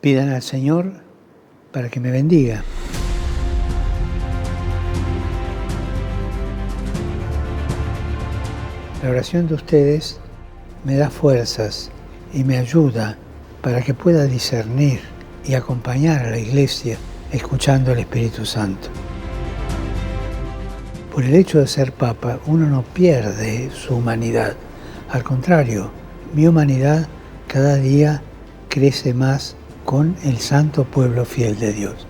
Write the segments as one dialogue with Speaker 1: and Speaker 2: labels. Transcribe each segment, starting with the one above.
Speaker 1: Pidan al Señor para que me bendiga. La oración de ustedes me da fuerzas y me ayuda para que pueda discernir y acompañar a la iglesia escuchando al Espíritu Santo. Por el hecho de ser papa, uno no pierde su humanidad. Al contrario, mi humanidad cada día crece más con el santo pueblo fiel de Dios.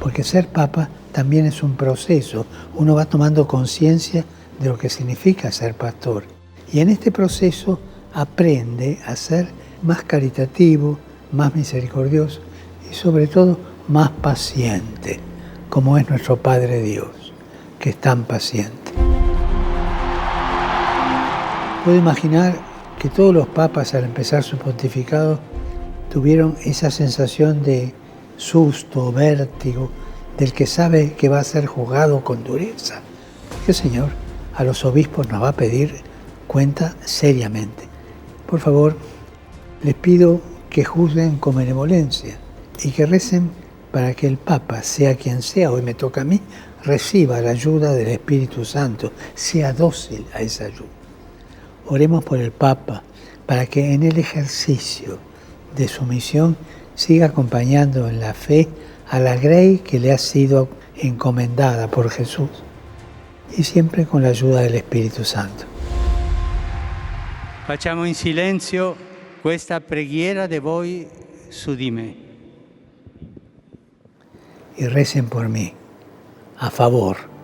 Speaker 1: Porque ser papa también es un proceso. Uno va tomando conciencia de lo que significa ser pastor. Y en este proceso aprende a ser más caritativo, más misericordioso y sobre todo más paciente, como es nuestro Padre Dios, que es tan paciente. Puedo imaginar que todos los papas al empezar su pontificado tuvieron esa sensación de susto, vértigo, del que sabe que va a ser juzgado con dureza. Porque el Señor a los obispos nos va a pedir cuenta seriamente. Por favor, les pido que juzguen con benevolencia y que recen para que el Papa, sea quien sea, hoy me toca a mí, reciba la ayuda del Espíritu Santo, sea dócil a esa ayuda. Oremos por el Papa para que en el ejercicio de su misión siga acompañando en la fe a la grey que le ha sido encomendada por Jesús y siempre con la ayuda del Espíritu Santo.
Speaker 2: Facciamo in silenzio questa preghiera de voi su di me.
Speaker 1: Y recen por mí, a favor